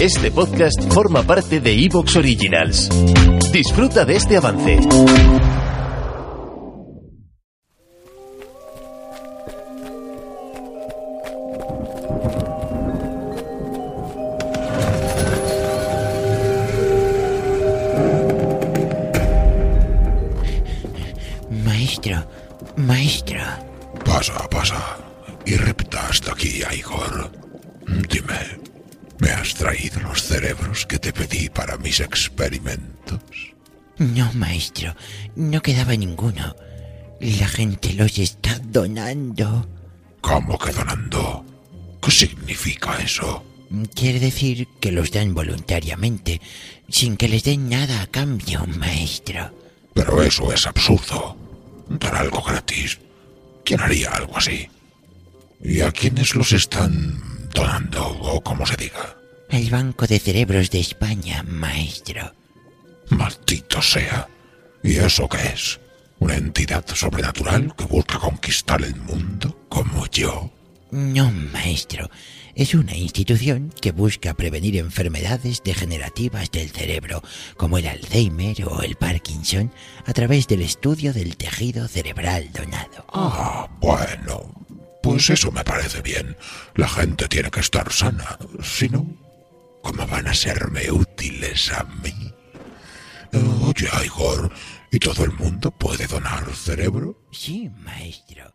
Este podcast forma parte de Evox Originals. Disfruta de este avance. Maestro, maestro. Pasa, pasa. Y repta hasta aquí, Igor. Dime, ¿me has traído los cerebros que te pedí para mis experimentos? No, maestro, no quedaba ninguno. La gente los está donando. ¿Cómo que donando? ¿Qué significa eso? Quiere decir que los dan voluntariamente, sin que les den nada a cambio, maestro. Pero eso es absurdo. Dar algo gratis. ¿Quién haría algo así? ¿Y a quiénes los están donando o como se diga? El Banco de Cerebros de España, maestro. Maldito sea. ¿Y eso qué es? ¿Una entidad sobrenatural que busca conquistar el mundo como yo? No, maestro. Es una institución que busca prevenir enfermedades degenerativas del cerebro, como el Alzheimer o el Parkinson, a través del estudio del tejido cerebral donado. Ah, bueno. Pues eso me parece bien. La gente tiene que estar sana. Si no, ¿cómo van a serme útiles a mí? Oye, Igor, ¿y todo el mundo puede donar cerebro? Sí, maestro.